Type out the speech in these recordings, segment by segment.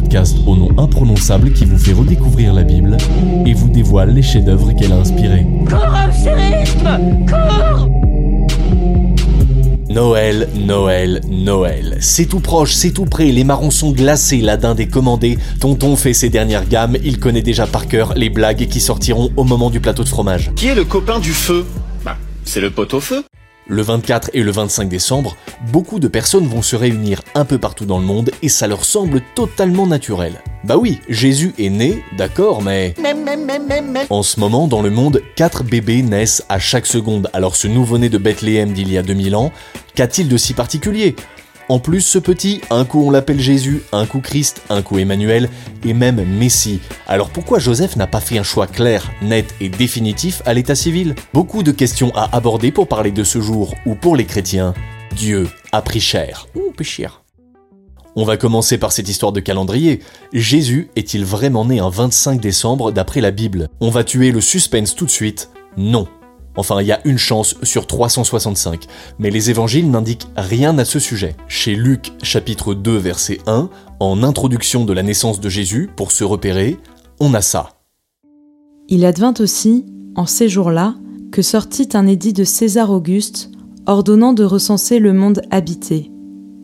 podcast au nom imprononçable qui vous fait redécouvrir la Bible et vous dévoile les chefs-d'œuvre qu'elle a inspirés. Noël, Noël, Noël. C'est tout proche, c'est tout près, les marrons sont glacés, la dinde est commandée. Tonton fait ses dernières gammes, il connaît déjà par cœur les blagues qui sortiront au moment du plateau de fromage. Qui est le copain du feu? Bah, c'est le pot au feu. Le 24 et le 25 décembre, beaucoup de personnes vont se réunir un peu partout dans le monde et ça leur semble totalement naturel. Bah oui, Jésus est né, d'accord, mais... En ce moment, dans le monde, 4 bébés naissent à chaque seconde. Alors ce nouveau-né de Bethléem d'il y a 2000 ans, qu'a-t-il de si particulier? En plus, ce petit, un coup on l'appelle Jésus, un coup Christ, un coup Emmanuel, et même Messie. Alors pourquoi Joseph n'a pas fait un choix clair, net et définitif à l'état civil? Beaucoup de questions à aborder pour parler de ce jour, où pour les chrétiens, Dieu a pris cher. Ou cher. On va commencer par cette histoire de calendrier. Jésus est-il vraiment né un 25 décembre d'après la Bible? On va tuer le suspense tout de suite? Non. Enfin, il y a une chance sur 365, mais les évangiles n'indiquent rien à ce sujet. Chez Luc chapitre 2 verset 1, en introduction de la naissance de Jésus, pour se repérer, on a ça. Il advint aussi, en ces jours-là, que sortit un édit de César Auguste ordonnant de recenser le monde habité.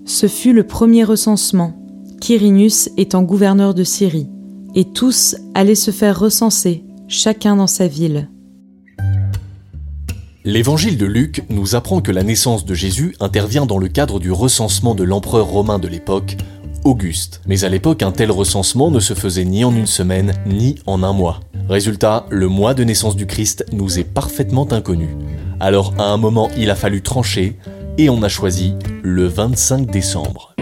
Ce fut le premier recensement, Quirinus étant gouverneur de Syrie, et tous allaient se faire recenser, chacun dans sa ville. L'évangile de Luc nous apprend que la naissance de Jésus intervient dans le cadre du recensement de l'empereur romain de l'époque, Auguste. Mais à l'époque, un tel recensement ne se faisait ni en une semaine, ni en un mois. Résultat, le mois de naissance du Christ nous est parfaitement inconnu. Alors à un moment, il a fallu trancher, et on a choisi le 25 décembre.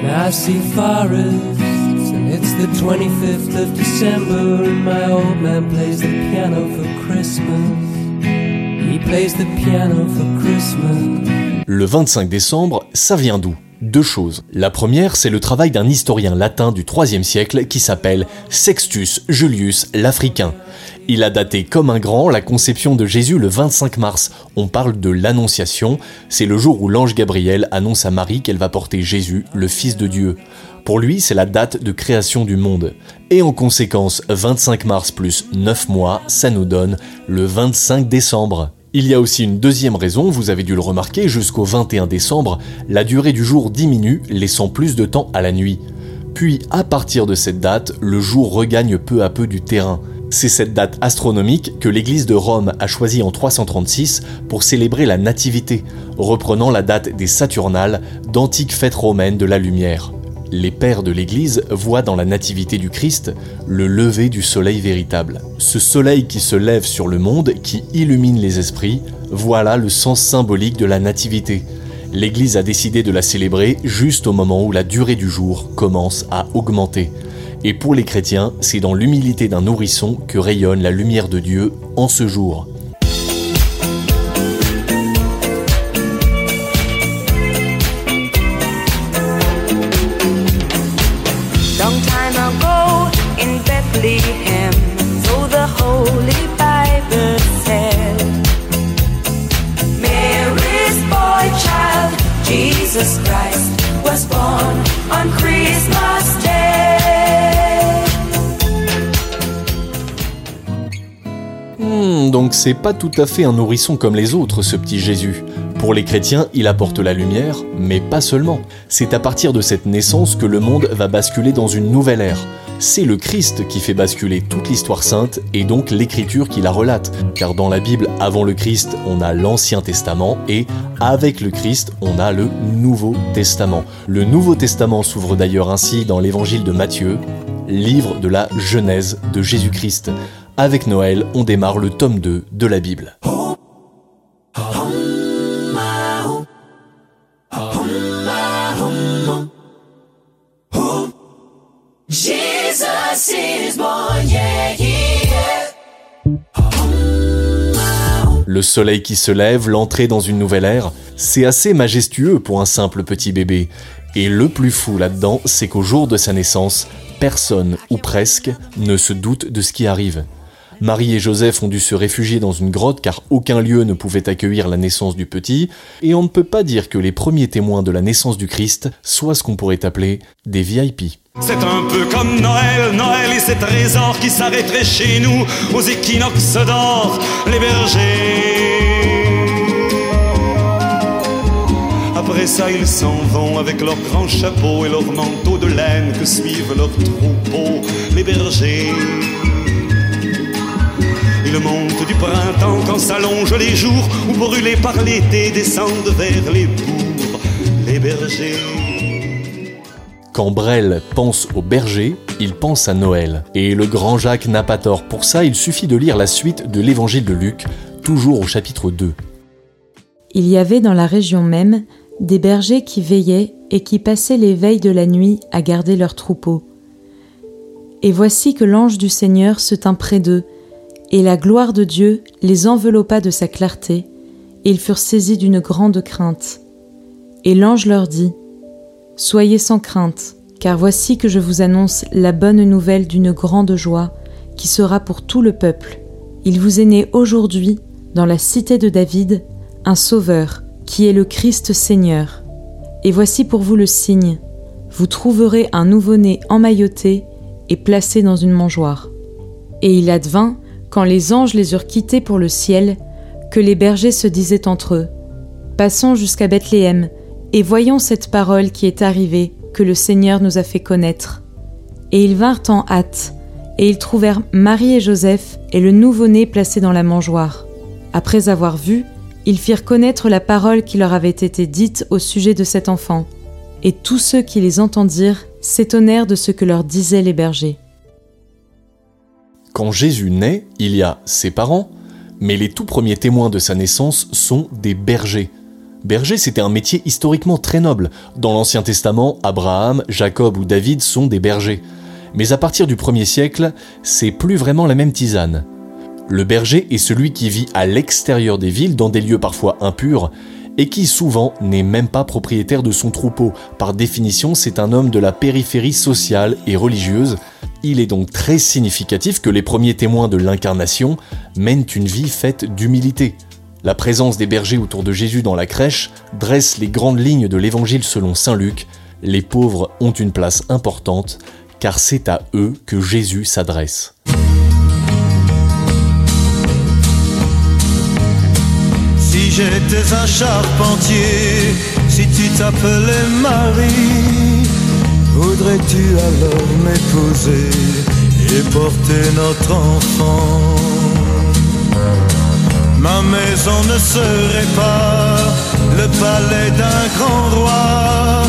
Le 25 décembre, ça vient d'où? Deux choses. La première, c'est le travail d'un historien latin du IIIe siècle qui s'appelle Sextus Julius l'Africain. Il a daté comme un grand la conception de Jésus le 25 mars. On parle de l'Annonciation, c'est le jour où l'ange Gabriel annonce à Marie qu'elle va porter Jésus, le Fils de Dieu. Pour lui, c'est la date de création du monde. Et en conséquence, 25 mars plus 9 mois, ça nous donne le 25 décembre. Il y a aussi une deuxième raison, vous avez dû le remarquer, jusqu'au 21 décembre, la durée du jour diminue, laissant plus de temps à la nuit. Puis, à partir de cette date, le jour regagne peu à peu du terrain. C'est cette date astronomique que l'Église de Rome a choisie en 336 pour célébrer la Nativité, reprenant la date des Saturnales, d'antiques fêtes romaines de la lumière. Les pères de l'Église voient dans la nativité du Christ le lever du soleil véritable. Ce soleil qui se lève sur le monde, qui illumine les esprits, voilà le sens symbolique de la nativité. L'Église a décidé de la célébrer juste au moment où la durée du jour commence à augmenter. Et pour les chrétiens, c'est dans l'humilité d'un nourrisson que rayonne la lumière de Dieu en ce jour. Hmm, donc c'est pas tout à fait un nourrisson comme les autres, ce petit Jésus. Pour les chrétiens, il apporte la lumière, mais pas seulement. C'est à partir de cette naissance que le monde va basculer dans une nouvelle ère. C'est le Christ qui fait basculer toute l'histoire sainte et donc l'écriture qui la relate. Car dans la Bible, avant le Christ, on a l'Ancien Testament et avec le Christ, on a le Nouveau Testament. Le Nouveau Testament s'ouvre d'ailleurs ainsi dans l'évangile de Matthieu, livre de la Genèse de Jésus-Christ. Avec Noël, on démarre le tome 2 de la Bible. Le soleil qui se lève, l'entrée dans une nouvelle ère, c'est assez majestueux pour un simple petit bébé. Et le plus fou là-dedans, c'est qu'au jour de sa naissance, personne, ou presque, ne se doute de ce qui arrive. Marie et Joseph ont dû se réfugier dans une grotte car aucun lieu ne pouvait accueillir la naissance du petit, et on ne peut pas dire que les premiers témoins de la naissance du Christ soient ce qu'on pourrait appeler des VIP. C'est un peu comme Noël, Noël et ses trésors qui s'arrêteraient chez nous aux équinoxes d'or, les bergers. Après ça, ils s'en vont avec leurs grands chapeaux et leurs manteaux de laine que suivent leurs troupeaux, les bergers. Ils montent du printemps quand s'allongent les jours ou brûlés par l'été descendent vers les bourgs, les bergers. Quand Brel pense au berger, il pense à Noël. Et le grand Jacques n'a pas tort. Pour ça, il suffit de lire la suite de l'évangile de Luc, toujours au chapitre 2. Il y avait dans la région même des bergers qui veillaient et qui passaient les veilles de la nuit à garder leurs troupeaux. Et voici que l'ange du Seigneur se tint près d'eux, et la gloire de Dieu les enveloppa de sa clarté, et ils furent saisis d'une grande crainte. Et l'ange leur dit, Soyez sans crainte, car voici que je vous annonce la bonne nouvelle d'une grande joie, qui sera pour tout le peuple. Il vous est né aujourd'hui, dans la cité de David, un Sauveur, qui est le Christ Seigneur. Et voici pour vous le signe. Vous trouverez un nouveau-né emmailloté et placé dans une mangeoire. Et il advint, quand les anges les eurent quittés pour le ciel, que les bergers se disaient entre eux Passons jusqu'à Bethléem, et voyons cette parole qui est arrivée, que le Seigneur nous a fait connaître. Et ils vinrent en hâte, et ils trouvèrent Marie et Joseph et le nouveau-né placé dans la mangeoire. Après avoir vu, ils firent connaître la parole qui leur avait été dite au sujet de cet enfant, et tous ceux qui les entendirent s'étonnèrent de ce que leur disaient les bergers. Quand Jésus naît, il y a ses parents, mais les tout premiers témoins de sa naissance sont des bergers. Berger, c'était un métier historiquement très noble. Dans l'Ancien Testament, Abraham, Jacob ou David sont des bergers. Mais à partir du 1er siècle, c'est plus vraiment la même tisane. Le berger est celui qui vit à l'extérieur des villes, dans des lieux parfois impurs, et qui souvent n'est même pas propriétaire de son troupeau. Par définition, c'est un homme de la périphérie sociale et religieuse. Il est donc très significatif que les premiers témoins de l'incarnation mènent une vie faite d'humilité. La présence des bergers autour de Jésus dans la crèche dresse les grandes lignes de l'évangile selon Saint Luc. Les pauvres ont une place importante, car c'est à eux que Jésus s'adresse. Si j'étais un charpentier, si tu t'appelais Marie, voudrais-tu alors m'épouser et porter notre enfant? Ma maison ne serait pas le palais d'un grand roi,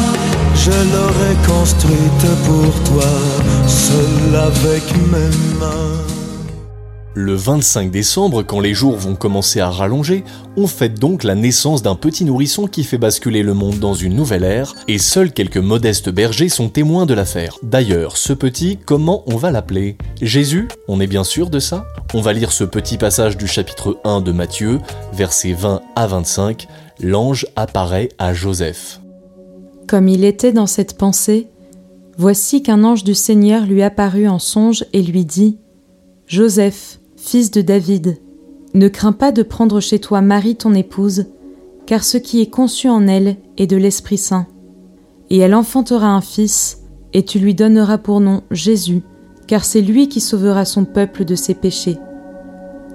je l'aurais construite pour toi, seul avec mes mains. Le 25 décembre, quand les jours vont commencer à rallonger, on fête donc la naissance d'un petit nourrisson qui fait basculer le monde dans une nouvelle ère, et seuls quelques modestes bergers sont témoins de l'affaire. D'ailleurs, ce petit, comment on va l'appeler? Jésus? On est bien sûr de ça? On va lire ce petit passage du chapitre 1 de Matthieu, versets 20 à 25. L'ange apparaît à Joseph. Comme il était dans cette pensée, voici qu'un ange du Seigneur lui apparut en songe et lui dit Joseph, fils de David, ne crains pas de prendre chez toi Marie ton épouse, car ce qui est conçu en elle est de l'Esprit Saint. Et elle enfantera un fils, et tu lui donneras pour nom Jésus, car c'est lui qui sauvera son peuple de ses péchés.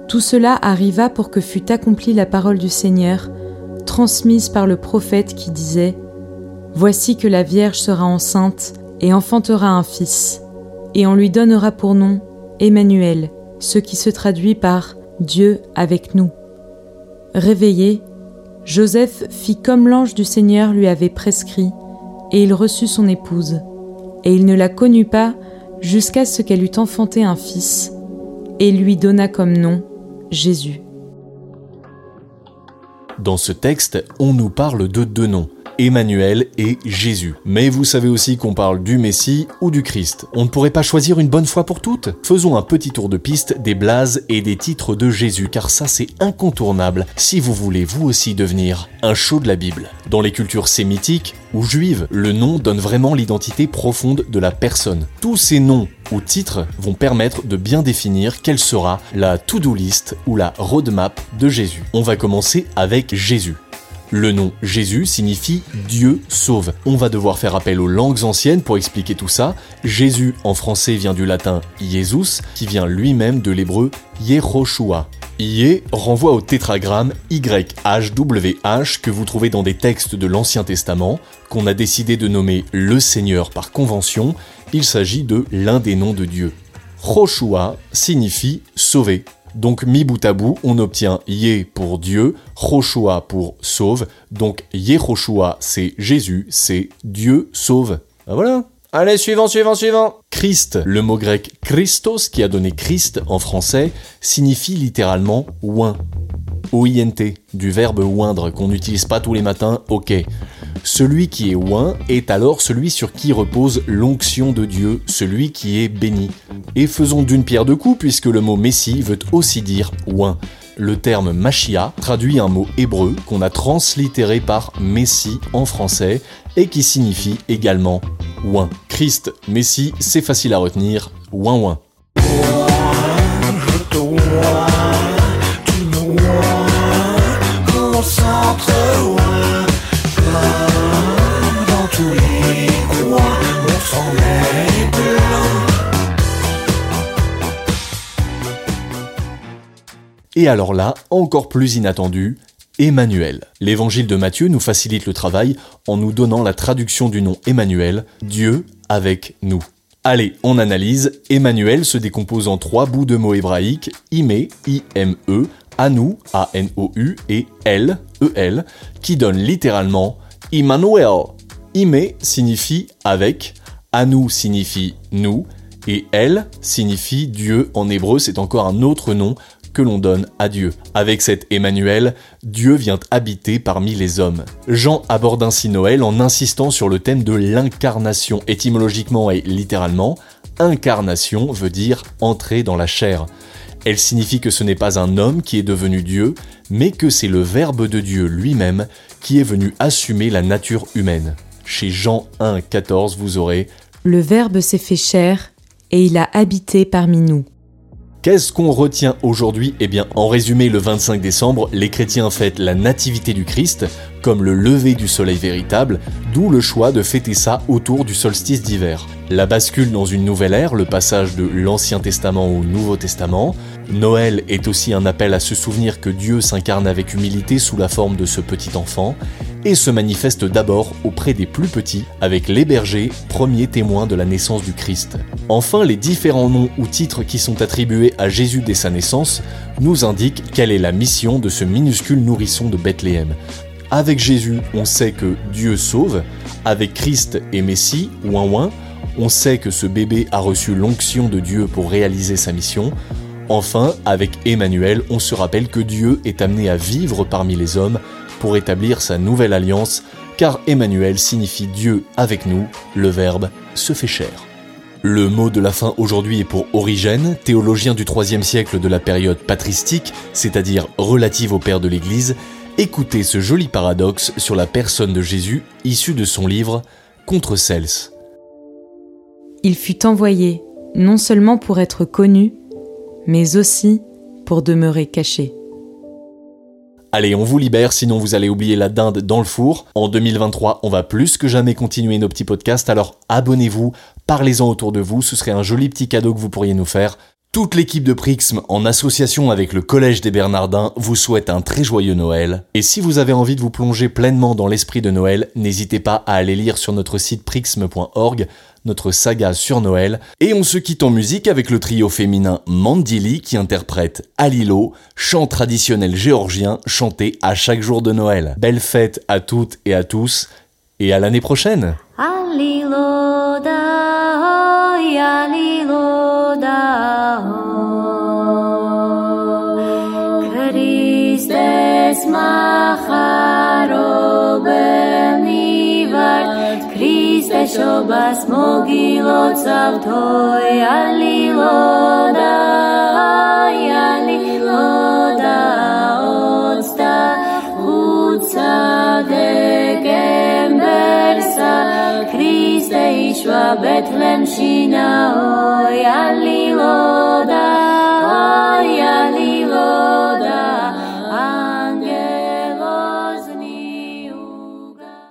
Tout cela arriva pour que fût accomplie la parole du Seigneur, transmise par le prophète qui disait Voici que la Vierge sera enceinte et enfantera un fils, et on lui donnera pour nom Emmanuel, ce qui se traduit par Dieu avec nous. Réveillé, Joseph fit comme l'ange du Seigneur lui avait prescrit, et il reçut son épouse. Et il ne la connut pas jusqu'à ce qu'elle eût enfanté un fils, et lui donna comme nom Jésus. Dans ce texte, on nous parle de deux noms, Emmanuel et Jésus. Mais vous savez aussi qu'on parle du Messie ou du Christ. On ne pourrait pas choisir une bonne fois pour toutes? Faisons un petit tour de piste des blases et des titres de Jésus, car ça c'est incontournable si vous voulez vous aussi devenir un show de la Bible. Dans les cultures sémitiques ou juives, le nom donne vraiment l'identité profonde de la personne. Tous ces noms ou titres vont permettre de bien définir quelle sera la to-do list ou la roadmap de Jésus. On va commencer avec Jésus. Le nom Jésus signifie Dieu sauve. On va devoir faire appel aux langues anciennes pour expliquer tout ça. Jésus en français vient du latin Jesus, qui vient lui-même de l'hébreu Yehoshua. Yé renvoie au tétragramme YHWH que vous trouvez dans des textes de l'Ancien Testament, qu'on a décidé de nommer le Seigneur par convention. Il s'agit de l'un des noms de Dieu. Joshua signifie sauver. Donc mi bout à bout, on obtient Yé pour Dieu, Joshua pour sauve. Donc Yehoshua c'est Jésus, c'est Dieu sauve. Ben voilà. Allez, suivant, suivant, suivant. Christ, le mot grec Christos qui a donné Christ en français, signifie littéralement oint. O-I-N-T, du verbe oindre qu'on n'utilise pas tous les matins, ok. Celui qui est oint est alors celui sur qui repose l'onction de Dieu, celui qui est béni. Et faisons d'une pierre deux coups puisque le mot Messie veut aussi dire oint. Le terme Machia traduit un mot hébreu qu'on a translittéré par Messie en français et qui signifie également ouin. Christ, Messie, c'est facile à retenir, ouin ouin. Et alors là, encore plus inattendu, Emmanuel. L'évangile de Matthieu nous facilite le travail en nous donnant la traduction du nom Emmanuel, Dieu avec nous. Allez, on analyse. Emmanuel se décompose en trois bouts de mots hébraïques, Ime, I-M-E, Anu, A-N-O-U, et El, E-L, qui donnent littéralement Emmanuel. Ime signifie avec, Anu signifie nous, et El signifie Dieu en hébreu, c'est encore un autre nom que l'on donne à Dieu. Avec cet Emmanuel, Dieu vient habiter parmi les hommes. Jean aborde ainsi Noël en insistant sur le thème de l'incarnation. Étymologiquement et littéralement, incarnation veut dire entrer dans la chair. Elle signifie que ce n'est pas un homme qui est devenu Dieu, mais que c'est le Verbe de Dieu lui-même qui est venu assumer la nature humaine. Chez Jean 1, 14, vous aurez Le Verbe s'est fait chair et il a habité parmi nous. Qu'est-ce qu'on retient aujourd'hui? Eh bien, en résumé, le 25 décembre, les chrétiens fêtent la nativité du Christ, comme le lever du soleil véritable, d'où le choix de fêter ça autour du solstice d'hiver. La bascule dans une nouvelle ère, le passage de l'Ancien Testament au Nouveau Testament. Noël est aussi un appel à se souvenir que Dieu s'incarne avec humilité sous la forme de ce petit enfant, et se manifeste d'abord auprès des plus petits, avec les bergers, premiers témoins de la naissance du Christ. Enfin, les différents noms ou titres qui sont attribués à Jésus dès sa naissance nous indiquent quelle est la mission de ce minuscule nourrisson de Bethléem. Avec Jésus, on sait que Dieu sauve, avec Christ et Messie, ouin ouin, on sait que ce bébé a reçu l'onction de Dieu pour réaliser sa mission. Enfin, avec Emmanuel, on se rappelle que Dieu est amené à vivre parmi les hommes pour établir sa nouvelle alliance, car Emmanuel signifie Dieu avec nous, le Verbe se fait chair. Le mot de la fin aujourd'hui est pour Origène, théologien du IIIe siècle de la période patristique, c'est-à-dire relative au Père de l'Église. Écoutez ce joli paradoxe sur la personne de Jésus issu de son livre Contre Cels. Il fut envoyé non seulement pour être connu, mais aussi pour demeurer caché. Allez, on vous libère, sinon vous allez oublier la dinde dans le four. En 2023, on va plus que jamais continuer nos petits podcasts, alors abonnez-vous, parlez-en autour de vous, ce serait un joli petit cadeau que vous pourriez nous faire. Toute l'équipe de Prixm, en association avec le Collège des Bernardins, vous souhaite un très joyeux Noël. Et si vous avez envie de vous plonger pleinement dans l'esprit de Noël, n'hésitez pas à aller lire sur notre site prixm.org notre saga sur Noël. Et on se quitte en musique avec le trio féminin Mandili qui interprète Alilo, chant traditionnel géorgien chanté à chaque jour de Noël. Belle fête à toutes et à tous et à l'année prochaine. შობას მოგილოცავთო ალილონა ალილონა ოცდა ხუთსა დეკემბერსა ქრისტე იშვა ბეთლემში ნაო ალილონა ალილონა